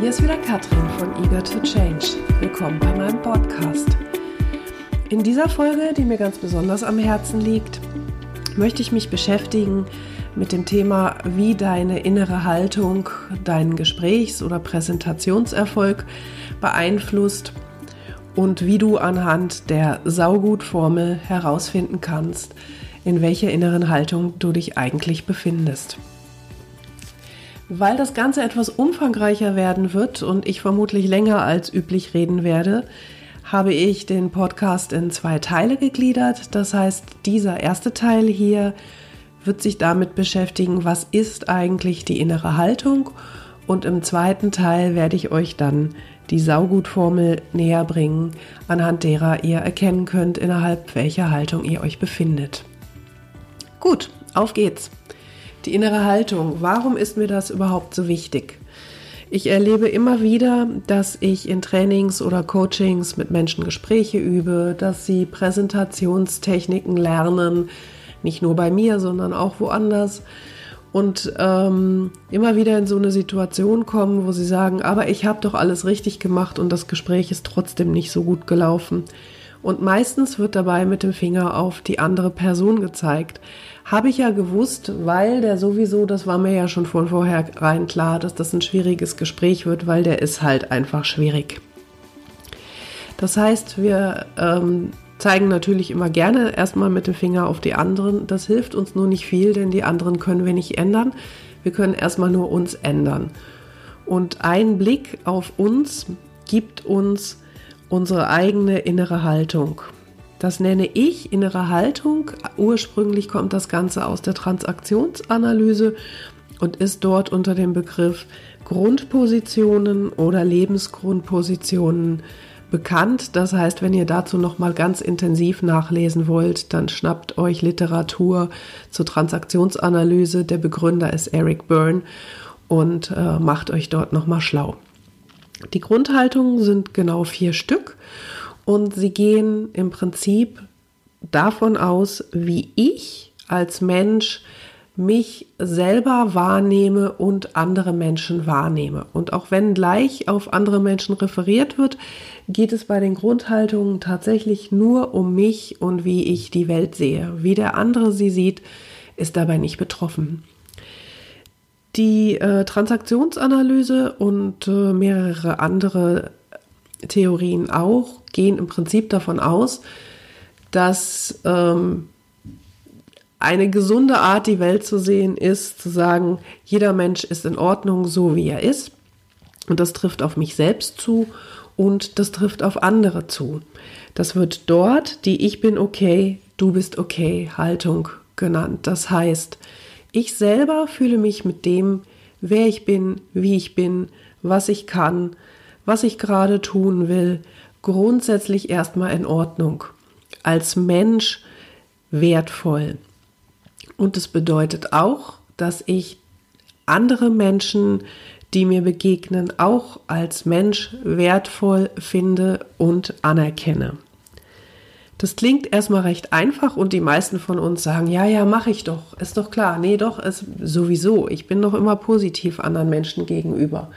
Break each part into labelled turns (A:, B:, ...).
A: hier ist wieder Katrin von Eager to Change. Willkommen bei meinem Podcast. In dieser Folge, die mir ganz besonders am Herzen liegt, möchte ich mich beschäftigen mit dem Thema, wie deine innere Haltung deinen Gesprächs- oder Präsentationserfolg beeinflusst und wie du anhand der Saugutformel herausfinden kannst, in welcher inneren Haltung du dich eigentlich befindest. Weil das Ganze etwas umfangreicher werden wird und ich vermutlich länger als üblich reden werde, habe ich den Podcast in zwei Teile gegliedert. Das heißt, dieser erste Teil hier wird sich damit beschäftigen, was ist eigentlich die innere Haltung. Und im zweiten Teil werde ich euch dann die Saugutformel näher bringen, anhand derer ihr erkennen könnt, innerhalb welcher Haltung ihr euch befindet. Gut, auf geht's. Die innere Haltung. Warum ist mir das überhaupt so wichtig? Ich erlebe immer wieder, dass ich in Trainings oder Coachings mit Menschen Gespräche übe, dass sie Präsentationstechniken lernen, nicht nur bei mir, sondern auch woanders. Und ähm, immer wieder in so eine Situation kommen, wo sie sagen, aber ich habe doch alles richtig gemacht und das Gespräch ist trotzdem nicht so gut gelaufen. Und meistens wird dabei mit dem Finger auf die andere Person gezeigt. Habe ich ja gewusst, weil der sowieso, das war mir ja schon von vornherein klar, dass das ein schwieriges Gespräch wird, weil der ist halt einfach schwierig. Das heißt, wir ähm, zeigen natürlich immer gerne erstmal mit dem Finger auf die anderen. Das hilft uns nur nicht viel, denn die anderen können wir nicht ändern. Wir können erstmal nur uns ändern. Und ein Blick auf uns gibt uns unsere eigene innere Haltung. Das nenne ich innere Haltung. Ursprünglich kommt das Ganze aus der Transaktionsanalyse und ist dort unter dem Begriff Grundpositionen oder Lebensgrundpositionen bekannt. Das heißt, wenn ihr dazu noch mal ganz intensiv nachlesen wollt, dann schnappt euch Literatur zur Transaktionsanalyse. Der Begründer ist Eric Byrne und äh, macht euch dort noch mal schlau. Die Grundhaltungen sind genau vier Stück und sie gehen im Prinzip davon aus, wie ich als Mensch mich selber wahrnehme und andere Menschen wahrnehme. Und auch wenn gleich auf andere Menschen referiert wird, geht es bei den Grundhaltungen tatsächlich nur um mich und wie ich die Welt sehe. Wie der andere sie sieht, ist dabei nicht betroffen. Die äh, Transaktionsanalyse und äh, mehrere andere Theorien auch gehen im Prinzip davon aus, dass ähm, eine gesunde Art, die Welt zu sehen, ist zu sagen, jeder Mensch ist in Ordnung, so wie er ist. Und das trifft auf mich selbst zu und das trifft auf andere zu. Das wird dort die Ich bin okay, du bist okay Haltung genannt. Das heißt, ich selber fühle mich mit dem, wer ich bin, wie ich bin, was ich kann, was ich gerade tun will, grundsätzlich erstmal in Ordnung. Als Mensch wertvoll. Und es bedeutet auch, dass ich andere Menschen, die mir begegnen, auch als Mensch wertvoll finde und anerkenne. Das klingt erstmal recht einfach und die meisten von uns sagen, ja, ja, mache ich doch, ist doch klar. Nee, doch, ist sowieso. Ich bin doch immer positiv anderen Menschen gegenüber.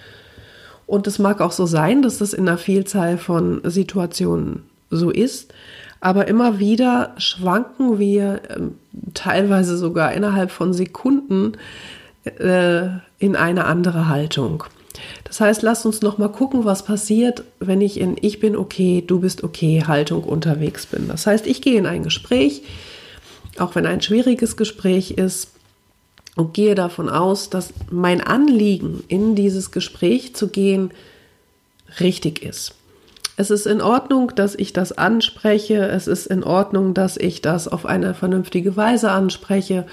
A: Und es mag auch so sein, dass das in einer Vielzahl von Situationen so ist. Aber immer wieder schwanken wir äh, teilweise sogar innerhalb von Sekunden äh, in eine andere Haltung. Das heißt, lasst uns noch mal gucken, was passiert, wenn ich in Ich bin okay, du bist okay Haltung unterwegs bin. Das heißt, ich gehe in ein Gespräch, auch wenn ein schwieriges Gespräch ist, und gehe davon aus, dass mein Anliegen, in dieses Gespräch zu gehen, richtig ist. Es ist in Ordnung, dass ich das anspreche. Es ist in Ordnung, dass ich das auf eine vernünftige Weise anspreche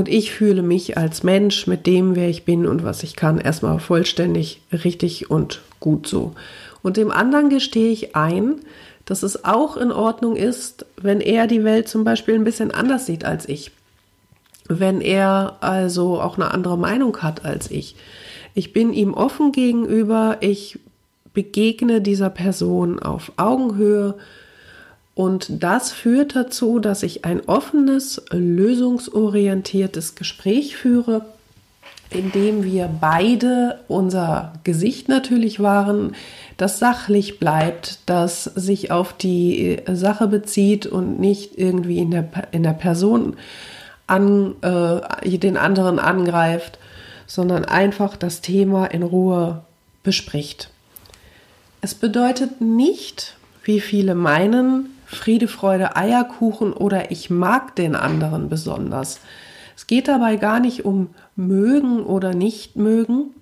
A: und ich fühle mich als Mensch mit dem, wer ich bin und was ich kann, erstmal vollständig richtig und gut so. Und dem anderen gestehe ich ein, dass es auch in Ordnung ist, wenn er die Welt zum Beispiel ein bisschen anders sieht als ich. Wenn er also auch eine andere Meinung hat als ich. Ich bin ihm offen gegenüber, ich begegne dieser Person auf Augenhöhe und das führt dazu, dass ich ein offenes, lösungsorientiertes Gespräch führe, indem wir beide unser Gesicht natürlich wahren, das sachlich bleibt, das sich auf die Sache bezieht und nicht irgendwie in der, in der Person an, äh, den anderen angreift, sondern einfach das Thema in Ruhe bespricht. Es bedeutet nicht, wie viele meinen, Friede, Freude, Eierkuchen oder ich mag den anderen besonders. Es geht dabei gar nicht um mögen oder nicht mögen,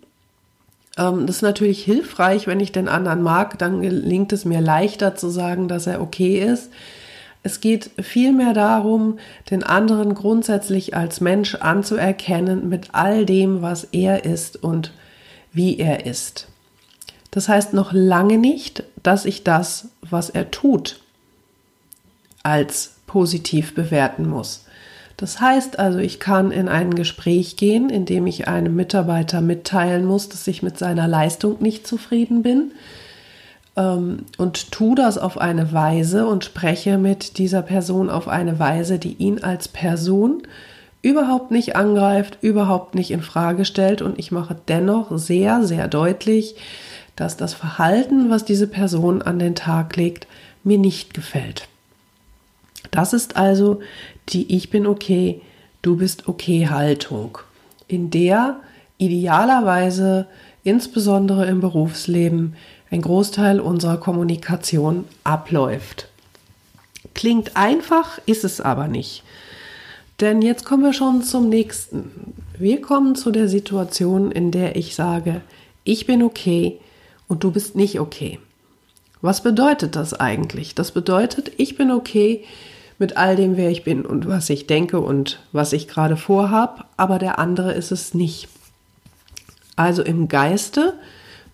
A: ähm, das ist natürlich hilfreich, wenn ich den anderen mag, dann gelingt es mir leichter zu sagen, dass er okay ist. Es geht vielmehr darum, den anderen grundsätzlich als Mensch anzuerkennen mit all dem, was er ist und wie er ist. Das heißt noch lange nicht, dass ich das, was er tut, als positiv bewerten muss. Das heißt also, ich kann in ein Gespräch gehen, in dem ich einem Mitarbeiter mitteilen muss, dass ich mit seiner Leistung nicht zufrieden bin ähm, und tue das auf eine Weise und spreche mit dieser Person auf eine Weise, die ihn als Person überhaupt nicht angreift, überhaupt nicht in Frage stellt und ich mache dennoch sehr, sehr deutlich, dass das Verhalten, was diese Person an den Tag legt, mir nicht gefällt. Das ist also die Ich bin okay, du bist okay Haltung, in der idealerweise, insbesondere im Berufsleben, ein Großteil unserer Kommunikation abläuft. Klingt einfach, ist es aber nicht. Denn jetzt kommen wir schon zum nächsten. Wir kommen zu der Situation, in der ich sage, ich bin okay und du bist nicht okay. Was bedeutet das eigentlich? Das bedeutet, ich bin okay, mit all dem, wer ich bin und was ich denke und was ich gerade vorhab, aber der andere ist es nicht. Also im Geiste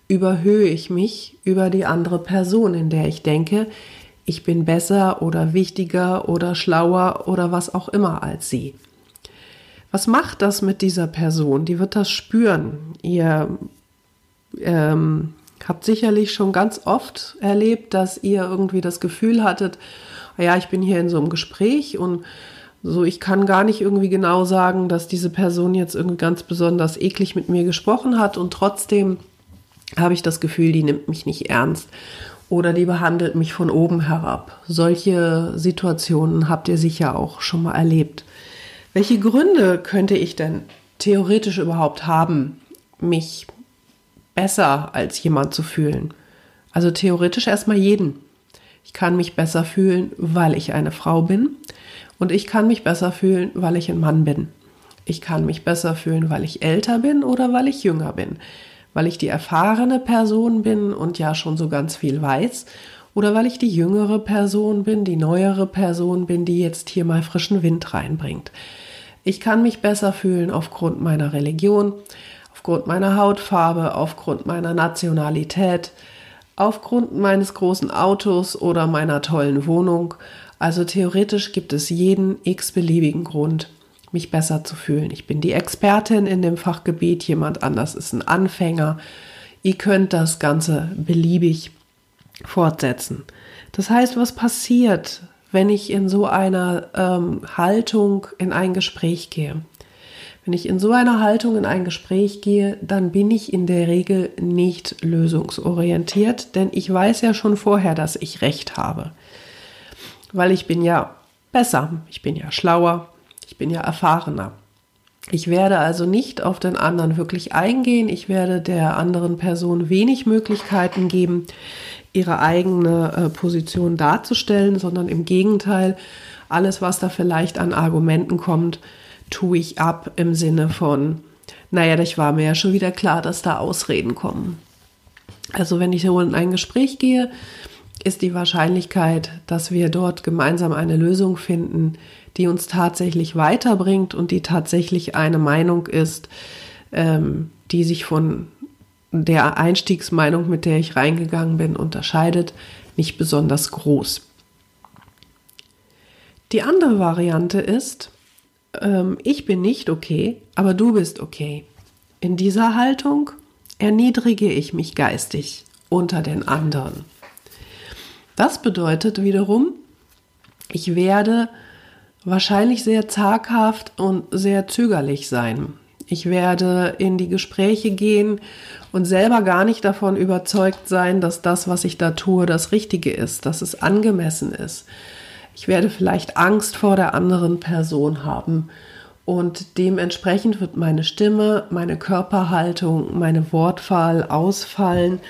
A: überhöhe ich mich über die andere Person, in der ich denke, ich bin besser oder wichtiger oder schlauer oder was auch immer als sie. Was macht das mit dieser Person? Die wird das spüren. Ihr ähm, habt sicherlich schon ganz oft erlebt, dass ihr irgendwie das Gefühl hattet, ja, ich bin hier in so einem Gespräch und so, ich kann gar nicht irgendwie genau sagen, dass diese Person jetzt irgendwie ganz besonders eklig mit mir gesprochen hat und trotzdem habe ich das Gefühl, die nimmt mich nicht ernst oder die behandelt mich von oben herab. Solche Situationen habt ihr sicher auch schon mal erlebt. Welche Gründe könnte ich denn theoretisch überhaupt haben, mich besser als jemand zu fühlen? Also theoretisch erstmal jeden. Ich kann mich besser fühlen, weil ich eine Frau bin. Und ich kann mich besser fühlen, weil ich ein Mann bin. Ich kann mich besser fühlen, weil ich älter bin oder weil ich jünger bin. Weil ich die erfahrene Person bin und ja schon so ganz viel weiß. Oder weil ich die jüngere Person bin, die neuere Person bin, die jetzt hier mal frischen Wind reinbringt. Ich kann mich besser fühlen aufgrund meiner Religion, aufgrund meiner Hautfarbe, aufgrund meiner Nationalität, aufgrund meines großen Autos oder meiner tollen Wohnung. Also theoretisch gibt es jeden x-beliebigen Grund, mich besser zu fühlen. Ich bin die Expertin in dem Fachgebiet, jemand anders ist ein Anfänger. Ihr könnt das Ganze beliebig fortsetzen. Das heißt, was passiert, wenn ich in so einer ähm, Haltung in ein Gespräch gehe? Wenn ich in so einer Haltung in ein Gespräch gehe, dann bin ich in der Regel nicht lösungsorientiert, denn ich weiß ja schon vorher, dass ich recht habe. Weil ich bin ja besser, ich bin ja schlauer, ich bin ja erfahrener. Ich werde also nicht auf den anderen wirklich eingehen, ich werde der anderen Person wenig Möglichkeiten geben, ihre eigene äh, Position darzustellen, sondern im Gegenteil, alles, was da vielleicht an Argumenten kommt, tue ich ab im Sinne von, naja, das war mir ja schon wieder klar, dass da Ausreden kommen. Also wenn ich so in ein Gespräch gehe, ist die Wahrscheinlichkeit, dass wir dort gemeinsam eine Lösung finden, die uns tatsächlich weiterbringt und die tatsächlich eine Meinung ist, ähm, die sich von der Einstiegsmeinung, mit der ich reingegangen bin, unterscheidet, nicht besonders groß. Die andere Variante ist, ähm, ich bin nicht okay, aber du bist okay. In dieser Haltung erniedrige ich mich geistig unter den anderen. Das bedeutet wiederum, ich werde wahrscheinlich sehr zaghaft und sehr zögerlich sein. Ich werde in die Gespräche gehen und selber gar nicht davon überzeugt sein, dass das, was ich da tue, das Richtige ist, dass es angemessen ist. Ich werde vielleicht Angst vor der anderen Person haben und dementsprechend wird meine Stimme, meine Körperhaltung, meine Wortwahl ausfallen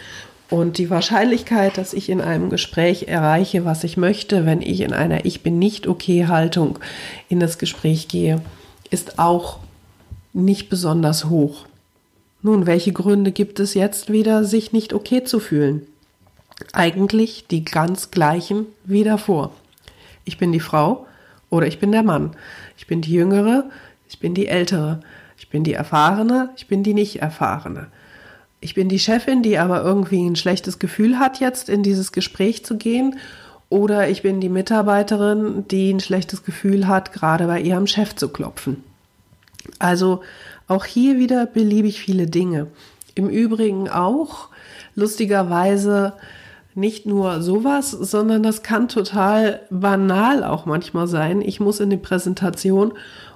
A: und die Wahrscheinlichkeit, dass ich in einem Gespräch erreiche, was ich möchte, wenn ich in einer Ich bin nicht okay Haltung in das Gespräch gehe, ist auch nicht besonders hoch. Nun, welche Gründe gibt es jetzt wieder, sich nicht okay zu fühlen? Eigentlich die ganz gleichen wie davor. Ich bin die Frau oder ich bin der Mann. Ich bin die Jüngere, ich bin die Ältere. Ich bin die Erfahrene, ich bin die nicht Erfahrene. Ich bin die Chefin, die aber irgendwie ein schlechtes Gefühl hat, jetzt in dieses Gespräch zu gehen. Oder ich bin die Mitarbeiterin, die ein schlechtes Gefühl hat, gerade bei ihrem Chef zu klopfen. Also auch hier wieder beliebig viele Dinge. Im Übrigen auch lustigerweise nicht nur sowas, sondern das kann total banal auch manchmal sein. Ich muss in die Präsentation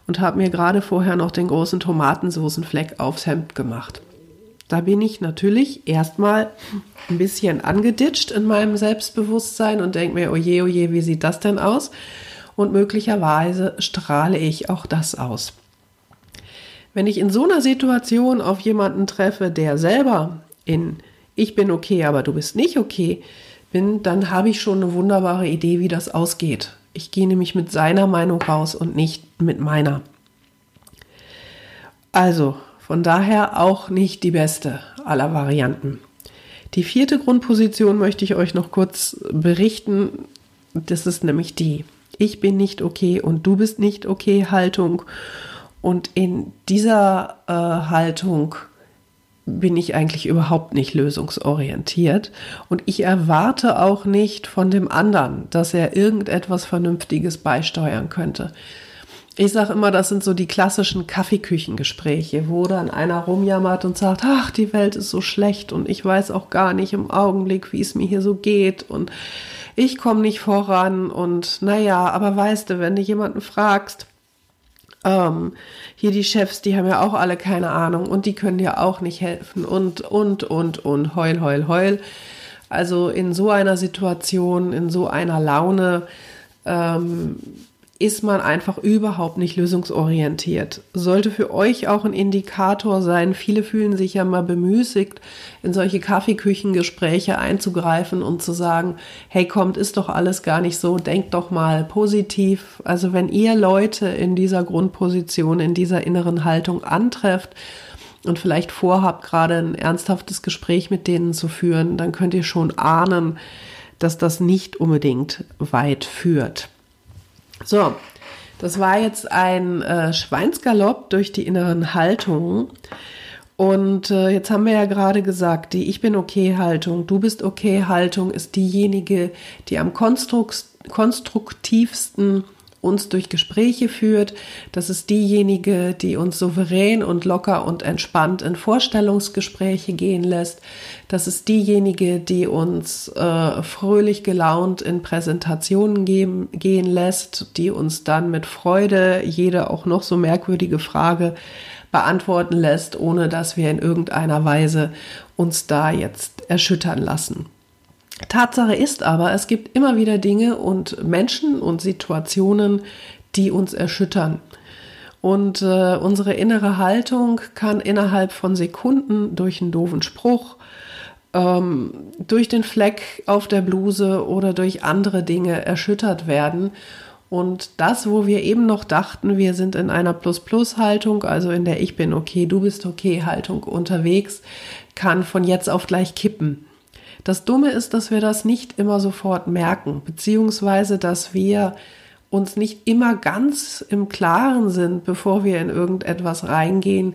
A: und habe mir gerade vorher noch den großen Tomatensoßenfleck aufs Hemd gemacht. Da bin ich natürlich erstmal ein bisschen angeditscht in meinem Selbstbewusstsein und denke mir, oje, oje, wie sieht das denn aus? Und möglicherweise strahle ich auch das aus. Wenn ich in so einer Situation auf jemanden treffe, der selber in ich bin okay, aber du bist nicht okay bin, dann habe ich schon eine wunderbare Idee, wie das ausgeht. Ich gehe nämlich mit seiner Meinung raus und nicht mit meiner. Also, von daher auch nicht die beste aller Varianten. Die vierte Grundposition möchte ich euch noch kurz berichten. Das ist nämlich die Ich bin nicht okay und du bist nicht okay Haltung. Und in dieser äh, Haltung bin ich eigentlich überhaupt nicht lösungsorientiert. Und ich erwarte auch nicht von dem anderen, dass er irgendetwas Vernünftiges beisteuern könnte. Ich sage immer, das sind so die klassischen Kaffeeküchengespräche, wo dann einer rumjammert und sagt, ach, die Welt ist so schlecht und ich weiß auch gar nicht im Augenblick, wie es mir hier so geht und ich komme nicht voran und naja, aber weißt du, wenn du jemanden fragst, ähm, hier die Chefs, die haben ja auch alle keine Ahnung und die können dir auch nicht helfen und, und, und, und, heul, heul, heul. Also in so einer Situation, in so einer Laune, ähm, ist man einfach überhaupt nicht lösungsorientiert. Sollte für euch auch ein Indikator sein. Viele fühlen sich ja mal bemüßigt, in solche Kaffeeküchengespräche einzugreifen und zu sagen, hey, kommt, ist doch alles gar nicht so, denkt doch mal positiv. Also wenn ihr Leute in dieser Grundposition, in dieser inneren Haltung antrefft, und vielleicht vorhabt, gerade ein ernsthaftes Gespräch mit denen zu führen, dann könnt ihr schon ahnen, dass das nicht unbedingt weit führt. So, das war jetzt ein äh, Schweinsgalopp durch die inneren Haltungen. Und äh, jetzt haben wir ja gerade gesagt, die Ich bin okay Haltung, du bist okay Haltung ist diejenige, die am konstruktivsten uns durch Gespräche führt. Das ist diejenige, die uns souverän und locker und entspannt in Vorstellungsgespräche gehen lässt. Das ist diejenige, die uns äh, fröhlich gelaunt in Präsentationen geben, gehen lässt, die uns dann mit Freude jede auch noch so merkwürdige Frage beantworten lässt, ohne dass wir in irgendeiner Weise uns da jetzt erschüttern lassen. Tatsache ist aber, es gibt immer wieder Dinge und Menschen und Situationen, die uns erschüttern. Und äh, unsere innere Haltung kann innerhalb von Sekunden durch einen doofen Spruch, ähm, durch den Fleck auf der Bluse oder durch andere Dinge erschüttert werden. Und das, wo wir eben noch dachten, wir sind in einer Plus-Plus-Haltung, also in der Ich bin okay, du bist okay Haltung unterwegs, kann von jetzt auf gleich kippen. Das Dumme ist, dass wir das nicht immer sofort merken, beziehungsweise dass wir uns nicht immer ganz im Klaren sind, bevor wir in irgendetwas reingehen,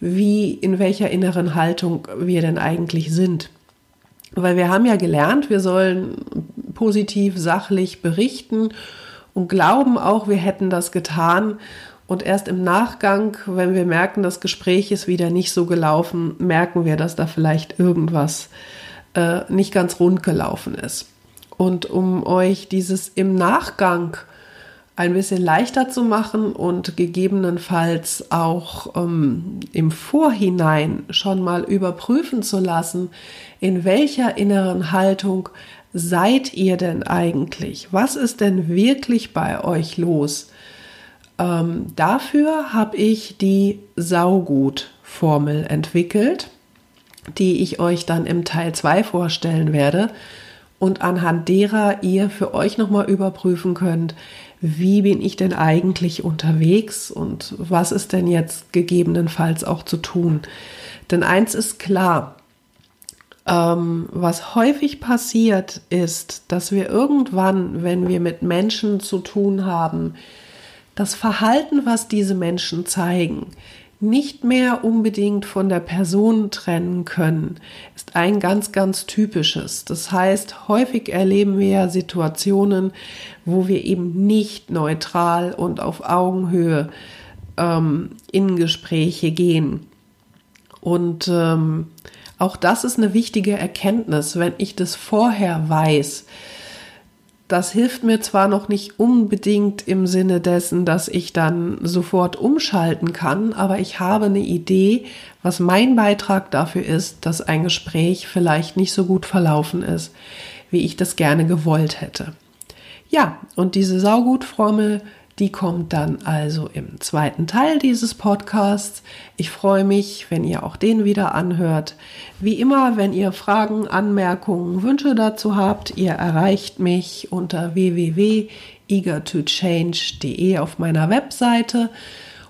A: wie in welcher inneren Haltung wir denn eigentlich sind. Weil wir haben ja gelernt, wir sollen positiv, sachlich berichten und glauben auch, wir hätten das getan. Und erst im Nachgang, wenn wir merken, das Gespräch ist wieder nicht so gelaufen, merken wir, dass da vielleicht irgendwas äh, nicht ganz rund gelaufen ist. Und um euch dieses im Nachgang ein bisschen leichter zu machen und gegebenenfalls auch ähm, im Vorhinein schon mal überprüfen zu lassen, in welcher inneren Haltung seid ihr denn eigentlich? Was ist denn wirklich bei euch los? Ähm, dafür habe ich die Saugut-Formel entwickelt, die ich euch dann im Teil 2 vorstellen werde und anhand derer ihr für euch nochmal überprüfen könnt, wie bin ich denn eigentlich unterwegs und was ist denn jetzt gegebenenfalls auch zu tun. Denn eins ist klar, ähm, was häufig passiert ist, dass wir irgendwann, wenn wir mit Menschen zu tun haben, das Verhalten, was diese Menschen zeigen, nicht mehr unbedingt von der Person trennen können, ist ein ganz, ganz typisches. Das heißt, häufig erleben wir Situationen, wo wir eben nicht neutral und auf Augenhöhe ähm, in Gespräche gehen. Und ähm, auch das ist eine wichtige Erkenntnis, wenn ich das vorher weiß, das hilft mir zwar noch nicht unbedingt im Sinne dessen, dass ich dann sofort umschalten kann, aber ich habe eine Idee, was mein Beitrag dafür ist, dass ein Gespräch vielleicht nicht so gut verlaufen ist, wie ich das gerne gewollt hätte. Ja, und diese Saugutformel die kommt dann also im zweiten Teil dieses Podcasts. Ich freue mich, wenn ihr auch den wieder anhört. Wie immer, wenn ihr Fragen, Anmerkungen, Wünsche dazu habt, ihr erreicht mich unter www.eagertochange.de auf meiner Webseite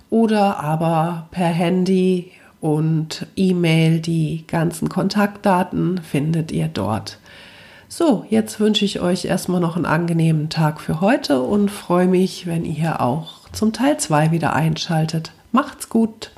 A: oder aber per Handy und E-Mail. Die ganzen Kontaktdaten findet ihr dort. So, jetzt wünsche ich euch erstmal noch einen angenehmen Tag für heute und freue mich, wenn ihr auch zum Teil 2 wieder einschaltet. Macht's gut!